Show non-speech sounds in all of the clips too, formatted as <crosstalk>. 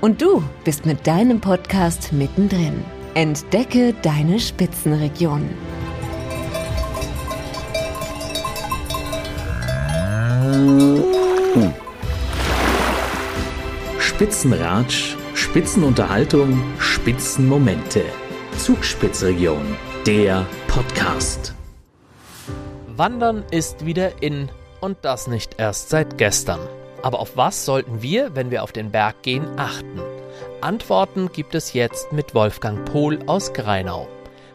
Und du bist mit deinem Podcast mittendrin. Entdecke deine Spitzenregion. Spitzenratsch, Spitzenunterhaltung, Spitzenmomente. Zugspitzregion, der Podcast. Wandern ist wieder in und das nicht erst seit gestern. Aber auf was sollten wir, wenn wir auf den Berg gehen, achten? Antworten gibt es jetzt mit Wolfgang Pohl aus Greinau.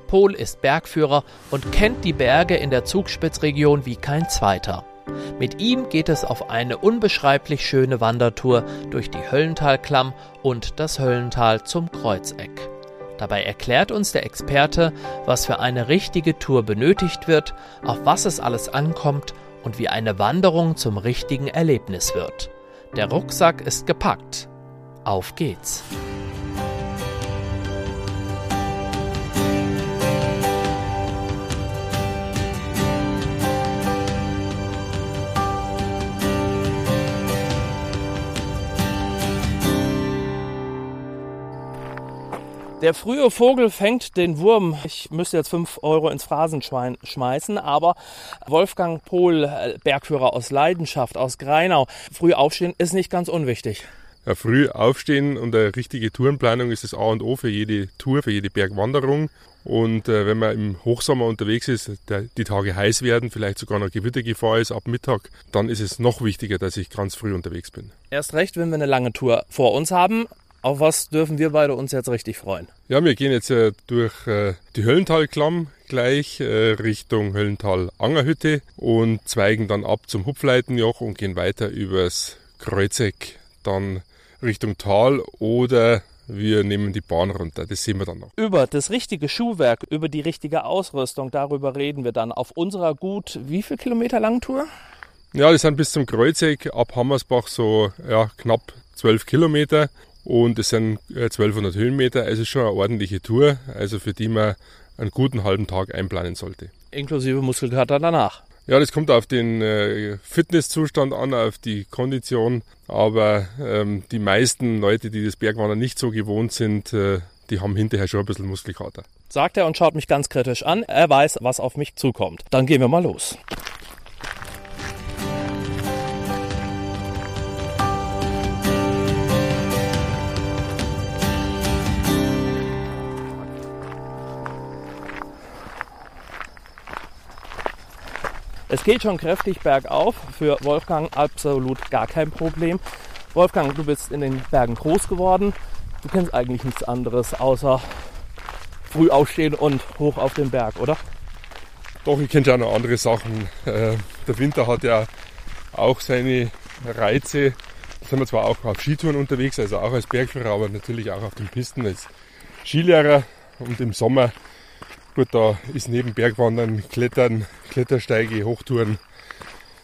Pohl ist Bergführer und kennt die Berge in der Zugspitzregion wie kein zweiter. Mit ihm geht es auf eine unbeschreiblich schöne Wandertour durch die Höllentalklamm und das Höllental zum Kreuzeck. Dabei erklärt uns der Experte, was für eine richtige Tour benötigt wird, auf was es alles ankommt und wie eine Wanderung zum richtigen Erlebnis wird. Der Rucksack ist gepackt. Auf geht's! Der frühe Vogel fängt den Wurm. Ich müsste jetzt 5 Euro ins Phrasenschwein schmeißen, aber Wolfgang Pohl, äh, Bergführer aus Leidenschaft, aus Greinau, früh aufstehen ist nicht ganz unwichtig. Ja, früh aufstehen und eine richtige Tourenplanung ist das A und O für jede Tour, für jede Bergwanderung. Und äh, wenn man im Hochsommer unterwegs ist, der, die Tage heiß werden, vielleicht sogar noch Gewittergefahr ist ab Mittag, dann ist es noch wichtiger, dass ich ganz früh unterwegs bin. Erst recht, wenn wir eine lange Tour vor uns haben. Auf was dürfen wir beide uns jetzt richtig freuen? Ja, wir gehen jetzt äh, durch äh, die Höllentalklamm gleich äh, Richtung Höllental-Angerhütte und zweigen dann ab zum Hupfleitenjoch und gehen weiter übers Kreuzeck, dann Richtung Tal oder wir nehmen die Bahn runter. Das sehen wir dann noch. Über das richtige Schuhwerk, über die richtige Ausrüstung, darüber reden wir dann auf unserer gut wie viel Kilometer langen Tour? Ja, das sind bis zum Kreuzeck ab Hammersbach so ja, knapp 12 Kilometer und es sind 1200 Höhenmeter, also schon eine ordentliche Tour, also für die man einen guten halben Tag einplanen sollte. Inklusive Muskelkater danach. Ja, das kommt auf den äh, Fitnesszustand an, auf die Kondition, aber ähm, die meisten Leute, die das Bergwandern nicht so gewohnt sind, äh, die haben hinterher schon ein bisschen Muskelkater. Sagt er und schaut mich ganz kritisch an. Er weiß, was auf mich zukommt. Dann gehen wir mal los. Es geht schon kräftig bergauf. Für Wolfgang absolut gar kein Problem. Wolfgang, du bist in den Bergen groß geworden. Du kennst eigentlich nichts anderes außer früh aufstehen und hoch auf den Berg, oder? Doch, ich kenne ja noch andere Sachen. Äh, der Winter hat ja auch seine Reize. Da sind wir zwar auch auf Skitouren unterwegs, also auch als Bergführer, aber natürlich auch auf den Pisten als Skilehrer. Und im Sommer Gut, da ist neben Bergwandern, Klettern, Klettersteige, Hochtouren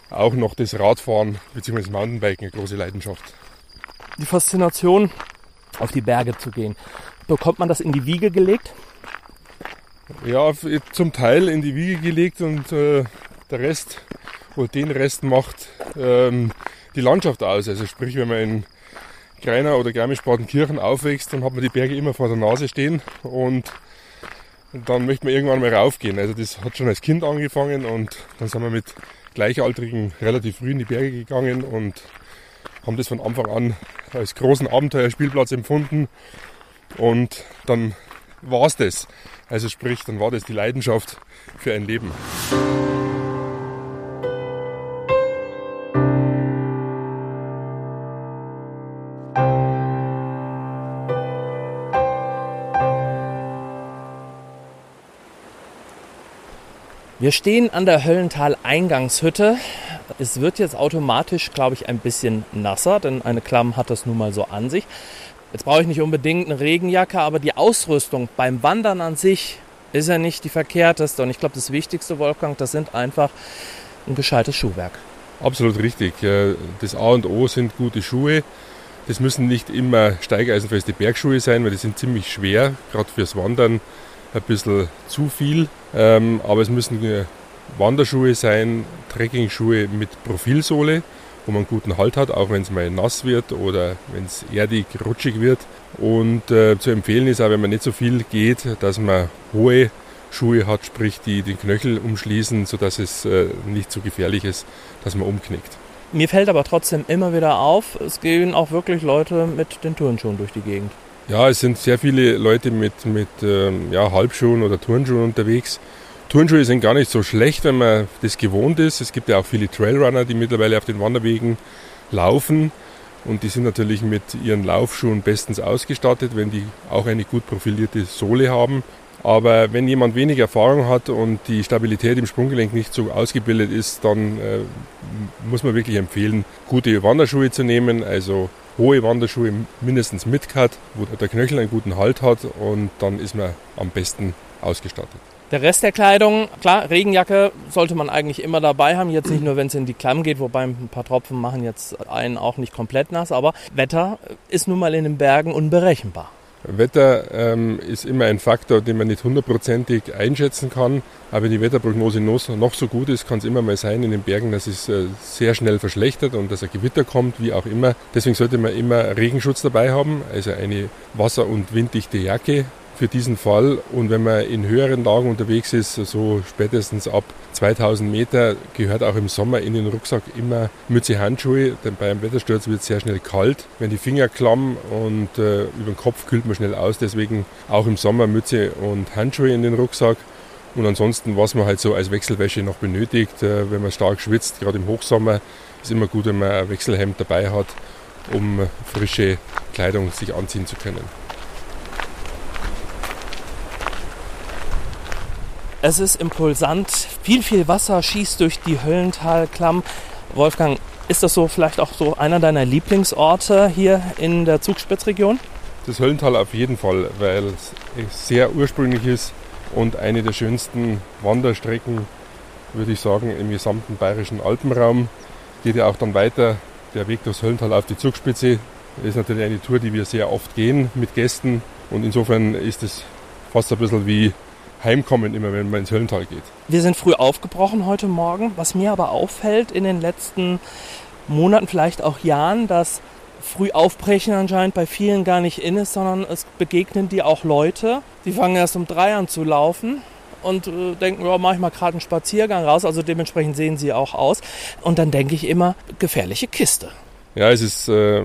auch noch das Radfahren bzw. Mountainbiken eine große Leidenschaft. Die Faszination, auf die Berge zu gehen. Bekommt man das in die Wiege gelegt? Ja, zum Teil in die Wiege gelegt und äh, der Rest oder den Rest macht ähm, die Landschaft aus. Also sprich, wenn man in Greiner oder Garmisch-Partenkirchen aufwächst, dann hat man die Berge immer vor der Nase stehen und und dann möchte man irgendwann mal raufgehen. Also das hat schon als Kind angefangen und dann sind wir mit Gleichaltrigen relativ früh in die Berge gegangen und haben das von Anfang an als großen Abenteuerspielplatz empfunden. Und dann war es das. Also sprich, dann war das die Leidenschaft für ein Leben. Wir stehen an der Höllental-Eingangshütte. Es wird jetzt automatisch, glaube ich, ein bisschen nasser, denn eine Klamm hat das nun mal so an sich. Jetzt brauche ich nicht unbedingt eine Regenjacke, aber die Ausrüstung beim Wandern an sich ist ja nicht die verkehrteste. Und ich glaube, das Wichtigste, Wolfgang, das sind einfach ein gescheites Schuhwerk. Absolut richtig. Das A und O sind gute Schuhe. Das müssen nicht immer steigeisenfeste Bergschuhe sein, weil die sind ziemlich schwer, gerade fürs Wandern ein bisschen zu viel. Ähm, aber es müssen Wanderschuhe sein, Trekkingschuhe mit Profilsohle, wo man guten Halt hat, auch wenn es mal nass wird oder wenn es erdig, rutschig wird. Und äh, zu empfehlen ist auch, wenn man nicht so viel geht, dass man hohe Schuhe hat, sprich die den Knöchel umschließen, sodass es äh, nicht so gefährlich ist, dass man umknickt. Mir fällt aber trotzdem immer wieder auf, es gehen auch wirklich Leute mit den Turnschuhen durch die Gegend. Ja, es sind sehr viele Leute mit, mit ähm, ja, Halbschuhen oder Turnschuhen unterwegs. Turnschuhe sind gar nicht so schlecht, wenn man das gewohnt ist. Es gibt ja auch viele Trailrunner, die mittlerweile auf den Wanderwegen laufen. Und die sind natürlich mit ihren Laufschuhen bestens ausgestattet, wenn die auch eine gut profilierte Sohle haben. Aber wenn jemand wenig Erfahrung hat und die Stabilität im Sprunggelenk nicht so ausgebildet ist, dann äh, muss man wirklich empfehlen, gute Wanderschuhe zu nehmen, also hohe Wanderschuhe mindestens mit Cut, wo der Knöchel einen guten Halt hat und dann ist man am besten ausgestattet. Der Rest der Kleidung, klar, Regenjacke sollte man eigentlich immer dabei haben. Jetzt nicht nur, wenn es in die Klamm geht, wobei ein paar Tropfen machen jetzt einen auch nicht komplett nass, aber Wetter ist nun mal in den Bergen unberechenbar. Wetter ähm, ist immer ein Faktor, den man nicht hundertprozentig einschätzen kann. Aber wenn die Wetterprognose noch so gut ist, kann es immer mal sein in den Bergen, dass es äh, sehr schnell verschlechtert und dass ein Gewitter kommt, wie auch immer. Deswegen sollte man immer Regenschutz dabei haben, also eine wasser- und winddichte Jacke, für diesen Fall. Und wenn man in höheren Lagen unterwegs ist, so spätestens ab 2000 Meter, gehört auch im Sommer in den Rucksack immer Mütze, Handschuhe, denn beim Wettersturz wird es sehr schnell kalt. Wenn die Finger klamm und äh, über den Kopf kühlt man schnell aus, deswegen auch im Sommer Mütze und Handschuhe in den Rucksack. Und ansonsten, was man halt so als Wechselwäsche noch benötigt, äh, wenn man stark schwitzt, gerade im Hochsommer, ist immer gut, wenn man ein Wechselhemd dabei hat, um frische Kleidung sich anziehen zu können. Es ist impulsant, viel, viel Wasser schießt durch die Höllentalklamm. Wolfgang, ist das so vielleicht auch so einer deiner Lieblingsorte hier in der Zugspitzregion? Das Höllental auf jeden Fall, weil es sehr ursprünglich ist und eine der schönsten Wanderstrecken, würde ich sagen, im gesamten bayerischen Alpenraum. Geht ja auch dann weiter der Weg durchs Höllental auf die Zugspitze. Ist natürlich eine Tour, die wir sehr oft gehen mit Gästen und insofern ist es fast ein bisschen wie heimkommen, immer wenn man ins Höllental geht. Wir sind früh aufgebrochen heute Morgen. Was mir aber auffällt in den letzten Monaten, vielleicht auch Jahren, dass früh aufbrechen anscheinend bei vielen gar nicht in ist, sondern es begegnen dir auch Leute, die fangen erst um drei an zu laufen und äh, denken, ja, mach ich mal gerade einen Spaziergang raus. Also dementsprechend sehen sie auch aus. Und dann denke ich immer, gefährliche Kiste. Ja, es ist äh,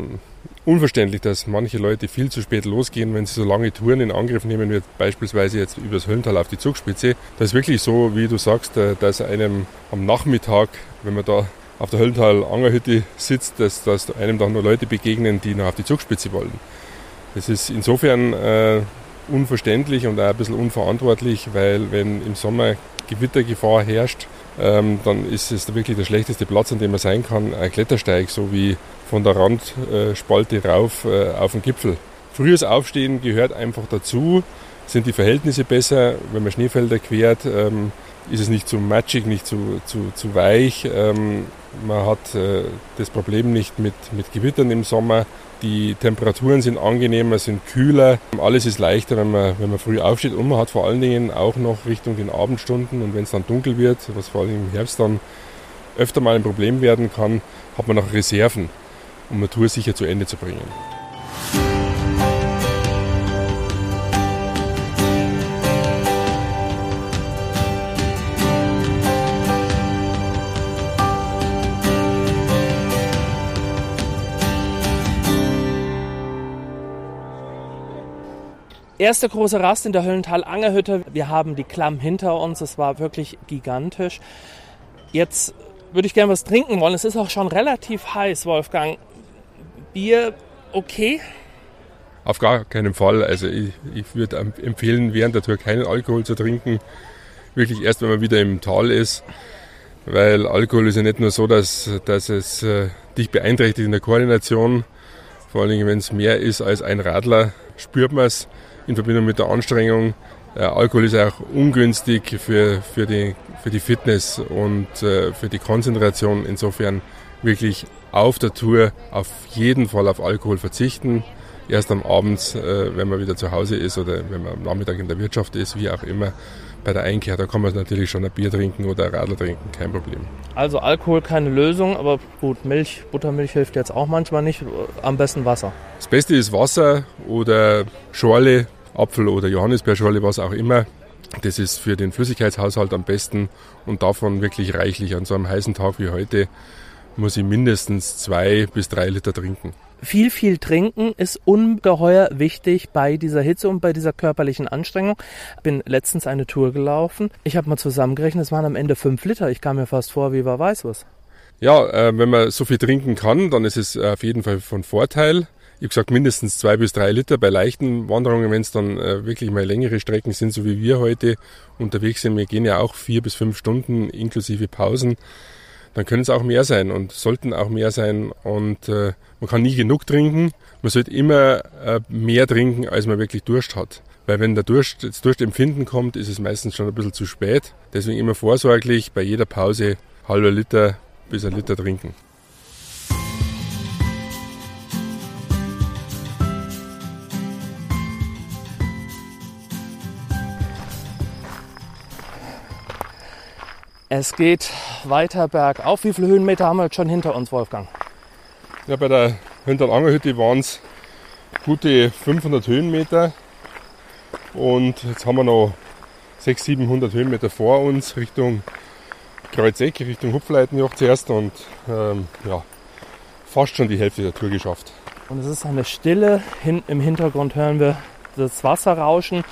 unverständlich, dass manche Leute viel zu spät losgehen, wenn sie so lange Touren in Angriff nehmen, wie beispielsweise jetzt übers Höllental auf die Zugspitze. Das ist wirklich so, wie du sagst, äh, dass einem am Nachmittag, wenn man da auf der Höllental Angerhütte sitzt, dass, dass einem dann nur Leute begegnen, die noch auf die Zugspitze wollen. Das ist insofern äh, unverständlich und auch ein bisschen unverantwortlich, weil wenn im Sommer Gewittergefahr herrscht, ähm, dann ist es wirklich der schlechteste Platz, an dem man sein kann, ein Klettersteig, so wie von der Randspalte rauf äh, auf den Gipfel. Frühes Aufstehen gehört einfach dazu, sind die Verhältnisse besser, wenn man Schneefelder quert, ähm, ist es nicht zu matschig, nicht zu, zu, zu weich. Ähm, man hat äh, das Problem nicht mit, mit Gewittern im Sommer. Die Temperaturen sind angenehmer, sind kühler. Alles ist leichter, wenn man, wenn man früh aufsteht. Und man hat vor allen Dingen auch noch Richtung den Abendstunden und wenn es dann dunkel wird, was vor allem im Herbst dann öfter mal ein Problem werden kann, hat man noch Reserven, um eine Tour sicher zu Ende zu bringen. Erste große Rast in der Höllental-Angerhütte. Wir haben die Klamm hinter uns. Es war wirklich gigantisch. Jetzt würde ich gerne was trinken wollen. Es ist auch schon relativ heiß, Wolfgang. Bier okay? Auf gar keinen Fall. Also ich, ich würde empfehlen, während der Tour keinen Alkohol zu trinken. wirklich erst, wenn man wieder im Tal ist. Weil Alkohol ist ja nicht nur so, dass, dass es äh, dich beeinträchtigt in der Koordination. Vor Dingen, wenn es mehr ist als ein Radler, spürt man es in Verbindung mit der Anstrengung. Äh, Alkohol ist auch ungünstig für, für, die, für die Fitness und äh, für die Konzentration. Insofern wirklich auf der Tour auf jeden Fall auf Alkohol verzichten. Erst am Abend, äh, wenn man wieder zu Hause ist oder wenn man am Nachmittag in der Wirtschaft ist, wie auch immer, bei der Einkehr, da kann man natürlich schon ein Bier trinken oder ein Radler trinken, kein Problem. Also Alkohol keine Lösung, aber gut, Milch, Buttermilch hilft jetzt auch manchmal nicht. Am besten Wasser. Das Beste ist Wasser oder Schorle, Apfel- oder Johannisbeerschorle, was auch immer. Das ist für den Flüssigkeitshaushalt am besten und davon wirklich reichlich. An so einem heißen Tag wie heute muss ich mindestens zwei bis drei Liter trinken. Viel, viel trinken ist ungeheuer wichtig bei dieser Hitze und bei dieser körperlichen Anstrengung. Bin letztens eine Tour gelaufen. Ich habe mal zusammengerechnet, es waren am Ende fünf Liter. Ich kam mir fast vor, wie war Weißwurst. Ja, äh, wenn man so viel trinken kann, dann ist es auf jeden Fall von Vorteil. Ich habe gesagt, mindestens zwei bis drei Liter bei leichten Wanderungen, wenn es dann äh, wirklich mal längere Strecken sind, so wie wir heute unterwegs sind. Wir gehen ja auch vier bis fünf Stunden inklusive Pausen dann können es auch mehr sein und sollten auch mehr sein. Und äh, man kann nie genug trinken. Man sollte immer äh, mehr trinken, als man wirklich Durst hat. Weil wenn der Durst, das Durstempfinden kommt, ist es meistens schon ein bisschen zu spät. Deswegen immer vorsorglich bei jeder Pause halber Liter bis ein Liter trinken. Es geht weiter bergauf. Wie viele Höhenmeter haben wir jetzt schon hinter uns, Wolfgang? Ja, bei der Hinterlangerhütte waren es gute 500 Höhenmeter. Und jetzt haben wir noch 600, 700 Höhenmeter vor uns Richtung Kreuzeck, Richtung Hupfleitenjoch zuerst. Und ähm, ja, fast schon die Hälfte der Tour geschafft. Und es ist eine Stille. Hin, Im Hintergrund hören wir das Wasser rauschen,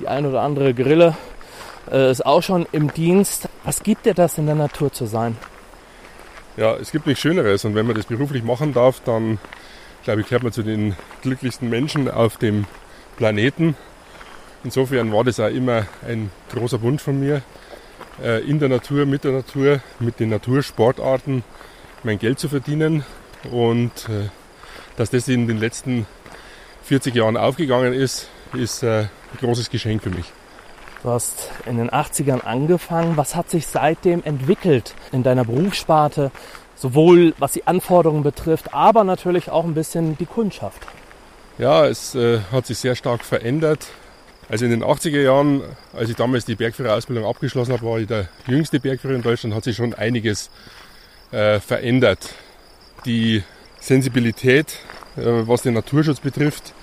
die ein oder andere Grille äh, ist auch schon im Dienst. Was gibt dir das in der Natur zu sein? Ja, es gibt nichts Schöneres und wenn man das beruflich machen darf, dann glaube ich, gehört man zu den glücklichsten Menschen auf dem Planeten. Insofern war das auch immer ein großer Wunsch von mir, äh, in der Natur, mit der Natur, mit den Natursportarten mein Geld zu verdienen. Und äh, dass das in den letzten 40 Jahren aufgegangen ist, ist äh, ein großes Geschenk für mich. Du hast in den 80ern angefangen. Was hat sich seitdem entwickelt in deiner Berufssparte? Sowohl was die Anforderungen betrifft, aber natürlich auch ein bisschen die Kundschaft. Ja, es äh, hat sich sehr stark verändert. Also in den 80er Jahren, als ich damals die Bergführerausbildung abgeschlossen habe, war ich der jüngste Bergführer in Deutschland, hat sich schon einiges äh, verändert. Die Sensibilität, äh, was den Naturschutz betrifft,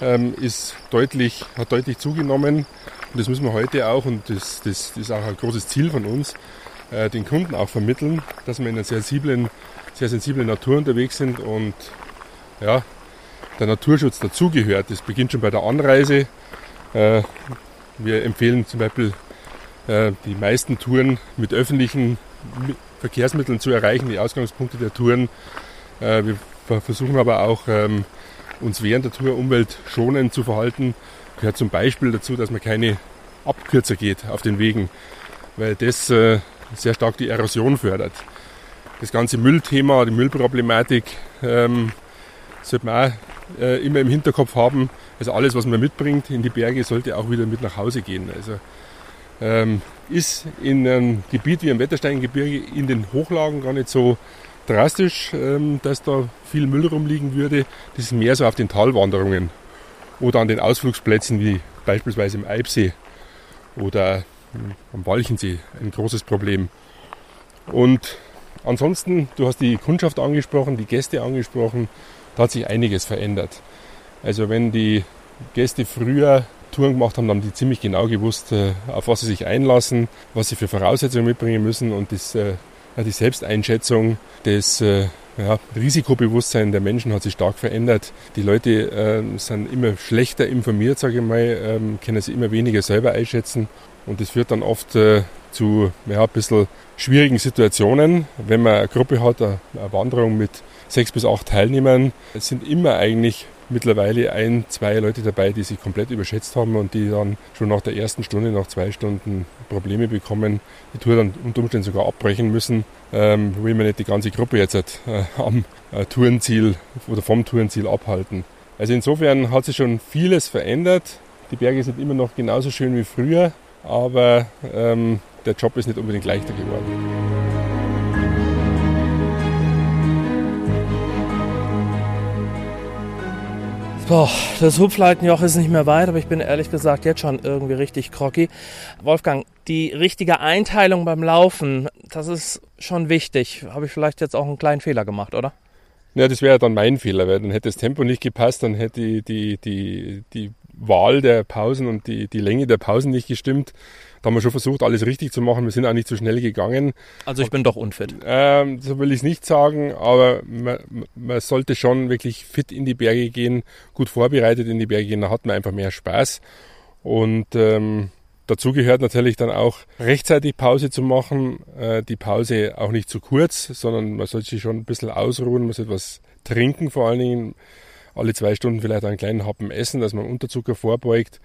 ähm, ist deutlich, hat deutlich zugenommen. Und das müssen wir heute auch, und das, das, das ist auch ein großes Ziel von uns, äh, den Kunden auch vermitteln, dass wir in einer sehr sensiblen, sehr sensiblen Natur unterwegs sind und ja, der Naturschutz dazugehört. Das beginnt schon bei der Anreise. Äh, wir empfehlen zum Beispiel äh, die meisten Touren mit öffentlichen Verkehrsmitteln zu erreichen, die Ausgangspunkte der Touren. Äh, wir versuchen aber auch ähm, uns während der Tour umweltschonend zu verhalten gehört zum Beispiel dazu, dass man keine Abkürzer geht auf den Wegen, weil das äh, sehr stark die Erosion fördert. Das ganze Müllthema, die Müllproblematik ähm, sollte man auch äh, immer im Hinterkopf haben. Also alles, was man mitbringt in die Berge, sollte auch wieder mit nach Hause gehen. Also ähm, ist in einem Gebiet wie am Wettersteingebirge in den Hochlagen gar nicht so drastisch, ähm, dass da viel Müll rumliegen würde. Das ist mehr so auf den Talwanderungen oder an den Ausflugsplätzen wie beispielsweise im Eibsee oder am Walchensee ein großes Problem. Und ansonsten, du hast die Kundschaft angesprochen, die Gäste angesprochen, da hat sich einiges verändert. Also wenn die Gäste früher Touren gemacht haben, haben die ziemlich genau gewusst, äh, auf was sie sich einlassen, was sie für Voraussetzungen mitbringen müssen und das, äh, die Selbsteinschätzung des äh, ja, Risikobewusstsein der Menschen hat sich stark verändert. Die Leute äh, sind immer schlechter informiert, sage ich mal, ähm, können sich immer weniger selber einschätzen. Und das führt dann oft äh, zu ja, ein bisschen schwierigen Situationen. Wenn man eine Gruppe hat, eine, eine Wanderung mit sechs bis acht Teilnehmern, sind immer eigentlich mittlerweile ein, zwei Leute dabei, die sich komplett überschätzt haben und die dann schon nach der ersten Stunde, nach zwei Stunden Probleme bekommen, die Tour dann unter Umständen sogar abbrechen müssen. Ähm, will man nicht die ganze Gruppe jetzt äh, am äh, Tourenziel oder vom Tourenziel abhalten. Also insofern hat sich schon vieles verändert. Die Berge sind immer noch genauso schön wie früher, aber ähm, der Job ist nicht unbedingt leichter geworden. Boah, das Hupfleitenjoch ist nicht mehr weit, aber ich bin ehrlich gesagt jetzt schon irgendwie richtig groggy. Wolfgang, die richtige Einteilung beim Laufen, das ist schon wichtig. Habe ich vielleicht jetzt auch einen kleinen Fehler gemacht, oder? Ja, das wäre dann mein Fehler, weil dann hätte das Tempo nicht gepasst, dann hätte die, die, die, die Wahl der Pausen und die, die Länge der Pausen nicht gestimmt. Da haben wir schon versucht, alles richtig zu machen. Wir sind auch nicht so schnell gegangen. Also ich bin doch unfit. Ähm, so will ich es nicht sagen, aber man, man, sollte schon wirklich fit in die Berge gehen, gut vorbereitet in die Berge gehen. Da hat man einfach mehr Spaß. Und ähm, dazu gehört natürlich dann auch rechtzeitig Pause zu machen. Äh, die Pause auch nicht zu kurz, sondern man sollte sich schon ein bisschen ausruhen, man sollte was trinken vor allen Dingen. Alle zwei Stunden vielleicht einen kleinen Happen essen, dass man Unterzucker vorbeugt.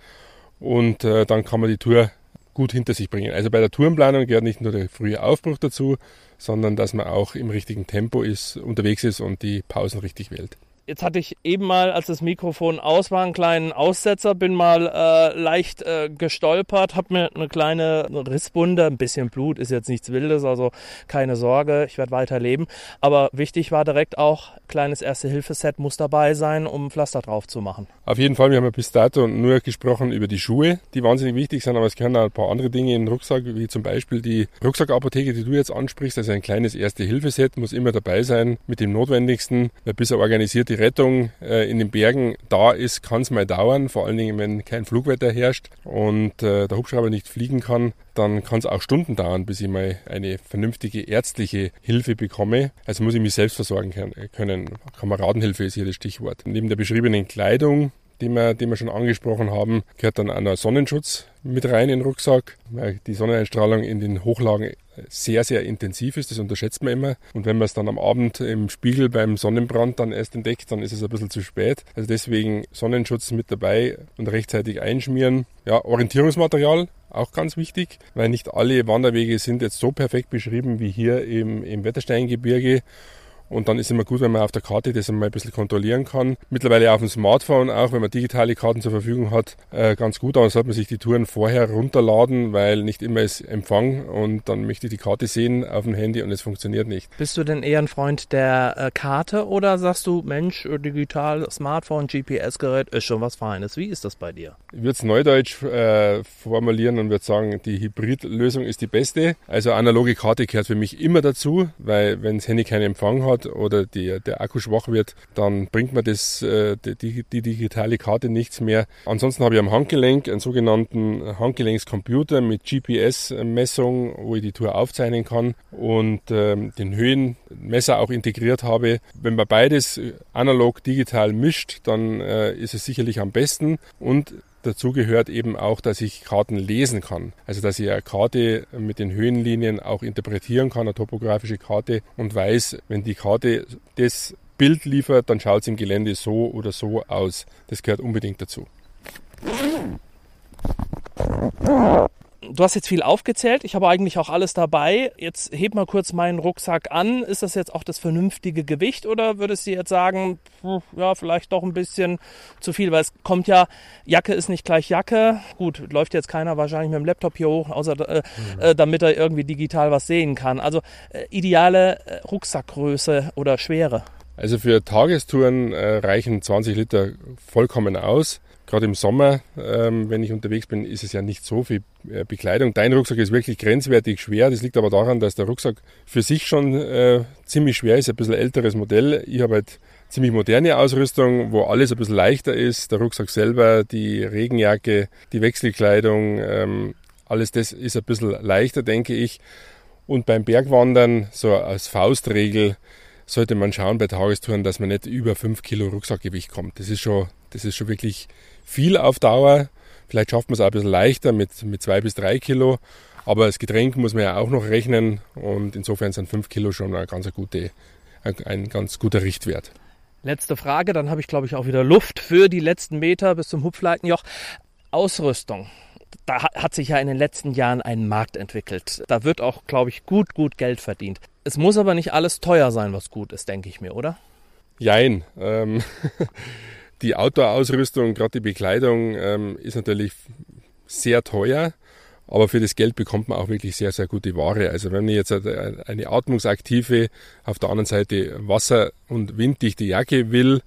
Und äh, dann kann man die Tour gut hinter sich bringen. Also bei der Tourenplanung gehört nicht nur der frühe Aufbruch dazu, sondern dass man auch im richtigen Tempo ist, unterwegs ist und die Pausen richtig wählt. Jetzt hatte ich eben mal, als das Mikrofon aus war, einen kleinen Aussetzer, bin mal äh, leicht äh, gestolpert, habe mir eine kleine Risswunde, ein bisschen Blut, ist jetzt nichts Wildes, also keine Sorge, ich werde weiter leben. Aber wichtig war direkt auch, kleines Erste-Hilfe-Set muss dabei sein, um Pflaster drauf zu machen. Auf jeden Fall, wir haben ja bis dato nur gesprochen über die Schuhe, die wahnsinnig wichtig sind, aber es gehören auch ein paar andere Dinge in den Rucksack, wie zum Beispiel die Rucksackapotheke, die du jetzt ansprichst, also ein kleines Erste-Hilfe-Set muss immer dabei sein mit dem Notwendigsten, bis er organisierte Rettung äh, in den Bergen da ist, kann es mal dauern, vor allen Dingen, wenn kein Flugwetter herrscht und äh, der Hubschrauber nicht fliegen kann, dann kann es auch Stunden dauern, bis ich mal eine vernünftige ärztliche Hilfe bekomme. Also muss ich mich selbst versorgen können. Kameradenhilfe ist hier das Stichwort. Neben der beschriebenen Kleidung die wir, die wir schon angesprochen haben, gehört dann auch noch Sonnenschutz mit rein in den Rucksack, weil die Sonneneinstrahlung in den Hochlagen sehr, sehr intensiv ist. Das unterschätzt man immer. Und wenn man es dann am Abend im Spiegel beim Sonnenbrand dann erst entdeckt, dann ist es ein bisschen zu spät. Also deswegen Sonnenschutz mit dabei und rechtzeitig einschmieren. Ja, Orientierungsmaterial, auch ganz wichtig, weil nicht alle Wanderwege sind jetzt so perfekt beschrieben wie hier im, im Wettersteingebirge. Und dann ist immer gut, wenn man auf der Karte das einmal ein bisschen kontrollieren kann. Mittlerweile auf dem Smartphone auch, wenn man digitale Karten zur Verfügung hat, äh, ganz gut. Aber sollte man sich die Touren vorher runterladen, weil nicht immer ist Empfang und dann möchte ich die Karte sehen auf dem Handy und es funktioniert nicht. Bist du denn eher ein Freund der äh, Karte oder sagst du, Mensch, äh, digital, Smartphone, GPS-Gerät ist schon was Feines? Wie ist das bei dir? Ich würde es neudeutsch äh, formulieren und würde sagen, die Hybridlösung ist die beste. Also analoge Karte gehört für mich immer dazu, weil wenn das Handy keinen Empfang hat, hat oder die, der Akku schwach wird, dann bringt mir das, äh, die, die digitale Karte nichts mehr. Ansonsten habe ich am Handgelenk einen sogenannten Handgelenkscomputer mit GPS-Messung, wo ich die Tour aufzeichnen kann und ähm, den Höhenmesser auch integriert habe. Wenn man beides analog digital mischt, dann äh, ist es sicherlich am besten und Dazu gehört eben auch, dass ich Karten lesen kann. Also dass ich eine Karte mit den Höhenlinien auch interpretieren kann, eine topografische Karte und weiß, wenn die Karte das Bild liefert, dann schaut es im Gelände so oder so aus. Das gehört unbedingt dazu. Du hast jetzt viel aufgezählt. Ich habe eigentlich auch alles dabei. Jetzt heb mal kurz meinen Rucksack an. Ist das jetzt auch das vernünftige Gewicht oder würdest du jetzt sagen, ja, vielleicht doch ein bisschen zu viel? Weil es kommt ja, Jacke ist nicht gleich Jacke. Gut, läuft jetzt keiner wahrscheinlich mit dem Laptop hier hoch, außer äh, mhm. äh, damit er irgendwie digital was sehen kann. Also äh, ideale äh, Rucksackgröße oder Schwere. Also für Tagestouren äh, reichen 20 Liter vollkommen aus. Gerade im Sommer, ähm, wenn ich unterwegs bin, ist es ja nicht so viel äh, Bekleidung. Dein Rucksack ist wirklich grenzwertig schwer. Das liegt aber daran, dass der Rucksack für sich schon äh, ziemlich schwer ist, ein bisschen älteres Modell. Ich habe halt ziemlich moderne Ausrüstung, wo alles ein bisschen leichter ist. Der Rucksack selber, die Regenjacke, die Wechselkleidung, ähm, alles das ist ein bisschen leichter, denke ich. Und beim Bergwandern, so als Faustregel, sollte man schauen bei Tagestouren, dass man nicht über 5 Kilo Rucksackgewicht kommt. Das ist schon, das ist schon wirklich viel auf Dauer. Vielleicht schafft man es auch ein bisschen leichter mit, mit zwei bis drei Kilo. Aber das Getränk muss man ja auch noch rechnen und insofern sind fünf Kilo schon eine ganz gute, ein, ganz guter Richtwert. Letzte Frage, dann habe ich glaube ich auch wieder Luft für die letzten Meter bis zum Hupfleitenjoch. Ausrüstung. Da hat sich ja in den letzten Jahren ein Markt entwickelt. Da wird auch, glaube ich, gut, gut Geld verdient. Es muss aber nicht alles teuer sein, was gut ist, denke ich mir, oder? Jein. Ähm, <laughs> die Outdoor-Ausrüstung, gerade die Bekleidung, ähm, ist natürlich sehr teuer. Aber für das Geld bekommt man auch wirklich sehr, sehr gute Ware. Also wenn ich jetzt eine atmungsaktive, auf der anderen Seite wasser- und winddichte Jacke will,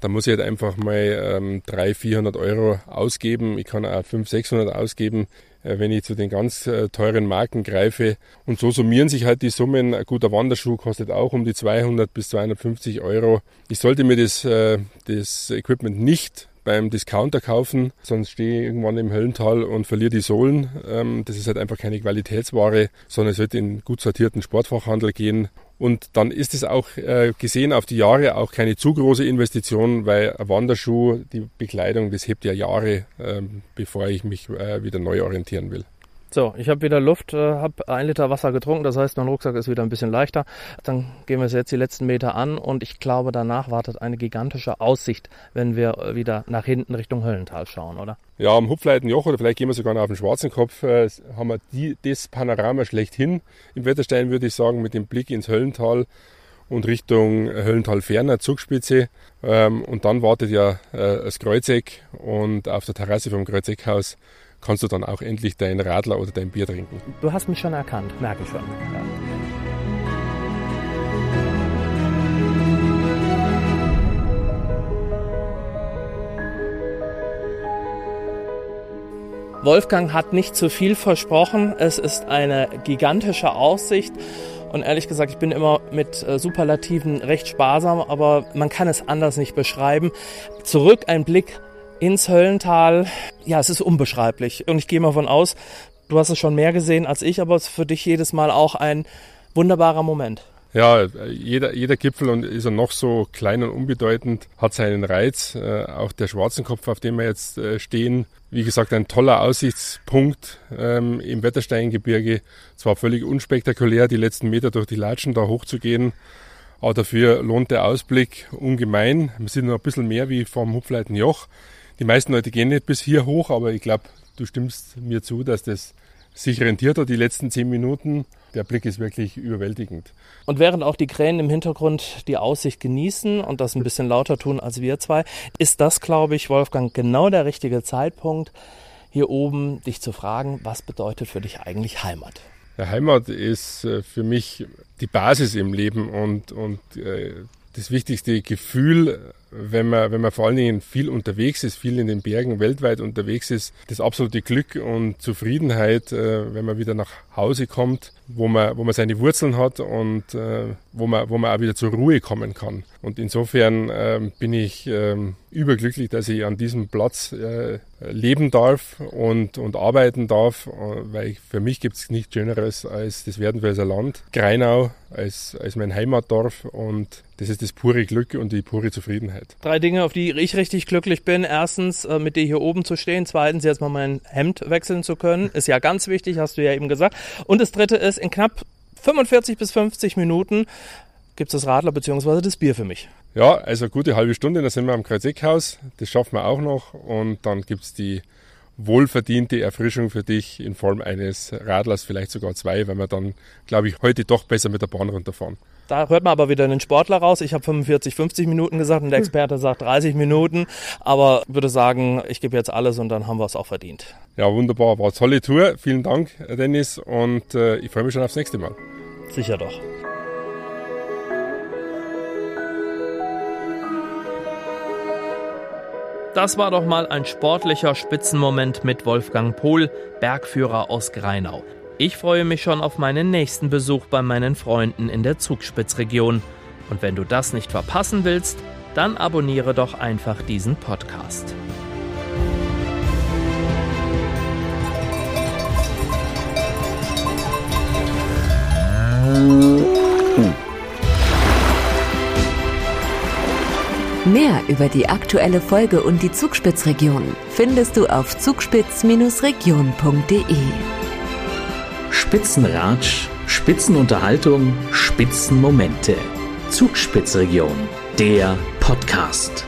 dann muss ich halt einfach mal ähm, 300, 400 Euro ausgeben. Ich kann auch 500, 600 ausgeben, wenn ich zu den ganz äh, teuren Marken greife. Und so summieren sich halt die Summen. Ein guter Wanderschuh kostet auch um die 200 bis 250 Euro. Ich sollte mir das, äh, das Equipment nicht beim Discounter kaufen, sonst stehe ich irgendwann im Höllental und verliere die Sohlen. Ähm, das ist halt einfach keine Qualitätsware, sondern es wird in gut sortierten Sportfachhandel gehen. Und dann ist es auch äh, gesehen auf die Jahre auch keine zu große Investition, weil ein Wanderschuh, die Bekleidung, das hebt ja Jahre, ähm, bevor ich mich äh, wieder neu orientieren will. So, ich habe wieder Luft, äh, habe ein Liter Wasser getrunken, das heißt, mein Rucksack ist wieder ein bisschen leichter. Dann gehen wir jetzt die letzten Meter an und ich glaube, danach wartet eine gigantische Aussicht, wenn wir äh, wieder nach hinten Richtung Höllental schauen, oder? Ja, am Hupfleitenjoch oder vielleicht gehen wir sogar noch auf den Schwarzen Kopf, äh, haben wir die, das Panorama schlechthin im Wetterstein, würde ich sagen, mit dem Blick ins Höllental und Richtung Höllental ferner Zugspitze. Ähm, und dann wartet ja äh, das Kreuzeck und auf der Terrasse vom Kreuzeckhaus kannst du dann auch endlich dein Radler oder dein Bier trinken. Du hast mich schon erkannt, merke ich schon. Ja. Wolfgang hat nicht zu viel versprochen. Es ist eine gigantische Aussicht. Und ehrlich gesagt, ich bin immer mit äh, Superlativen recht sparsam, aber man kann es anders nicht beschreiben. Zurück ein Blick ins Höllental. Ja, es ist unbeschreiblich. Und ich gehe mal davon aus, du hast es schon mehr gesehen als ich, aber es ist für dich jedes Mal auch ein wunderbarer Moment. Ja, jeder, jeder Gipfel und ist er noch so klein und unbedeutend, hat seinen Reiz. Äh, auch der Schwarzenkopf, auf dem wir jetzt äh, stehen, wie gesagt, ein toller Aussichtspunkt ähm, im Wettersteingebirge. Zwar völlig unspektakulär, die letzten Meter durch die Latschen da hochzugehen, aber dafür lohnt der Ausblick ungemein. Wir sind noch ein bisschen mehr wie vom Hupfleitenjoch. Die meisten Leute gehen nicht bis hier hoch, aber ich glaube, du stimmst mir zu, dass das sich rentiert hat, die letzten zehn Minuten. Der Blick ist wirklich überwältigend. Und während auch die Krähen im Hintergrund die Aussicht genießen und das ein bisschen lauter tun als wir zwei, ist das, glaube ich, Wolfgang, genau der richtige Zeitpunkt, hier oben dich zu fragen, was bedeutet für dich eigentlich Heimat? Ja, Heimat ist äh, für mich die Basis im Leben und, und äh, das wichtigste Gefühl, wenn man, wenn man vor allen Dingen viel unterwegs ist, viel in den Bergen weltweit unterwegs ist, das absolute Glück und Zufriedenheit, äh, wenn man wieder nach Hause kommt, wo man, wo man seine Wurzeln hat und äh, wo, man, wo man auch wieder zur Ruhe kommen kann. Und insofern äh, bin ich ähm, überglücklich, dass ich an diesem Platz äh, leben darf und, und arbeiten darf, äh, weil ich, für mich gibt es nichts Schöneres als das Werdenfelser Land, Greinau als, als mein Heimatdorf und das ist das pure Glück und die pure Zufriedenheit. Drei Dinge, auf die ich richtig glücklich bin. Erstens, äh, mit dir hier oben zu stehen. Zweitens, jetzt mal mein Hemd wechseln zu können. Ist ja ganz wichtig, hast du ja eben gesagt. Und das dritte ist, in knapp 45 bis 50 Minuten gibt es das Radler bzw. das Bier für mich. Ja, also gute halbe Stunde, dann sind wir am Kreuzeckhaus. Das schaffen wir auch noch. Und dann gibt es die wohlverdiente Erfrischung für dich in Form eines Radlers, vielleicht sogar zwei, weil wir dann, glaube ich, heute doch besser mit der Bahn runterfahren. Da hört man aber wieder einen Sportler raus. Ich habe 45, 50 Minuten gesagt und der Experte sagt 30 Minuten. Aber würde sagen, ich gebe jetzt alles und dann haben wir es auch verdient. Ja, wunderbar. War eine tolle Tour. Vielen Dank, Dennis. Und äh, ich freue mich schon aufs nächste Mal. Sicher doch. Das war doch mal ein sportlicher Spitzenmoment mit Wolfgang Pohl, Bergführer aus Greinau. Ich freue mich schon auf meinen nächsten Besuch bei meinen Freunden in der Zugspitzregion. Und wenn du das nicht verpassen willst, dann abonniere doch einfach diesen Podcast. Mehr über die aktuelle Folge und die Zugspitzregion findest du auf zugspitz-region.de. Spitzenratsch, Spitzenunterhaltung, Spitzenmomente. Zugspitzregion, der Podcast.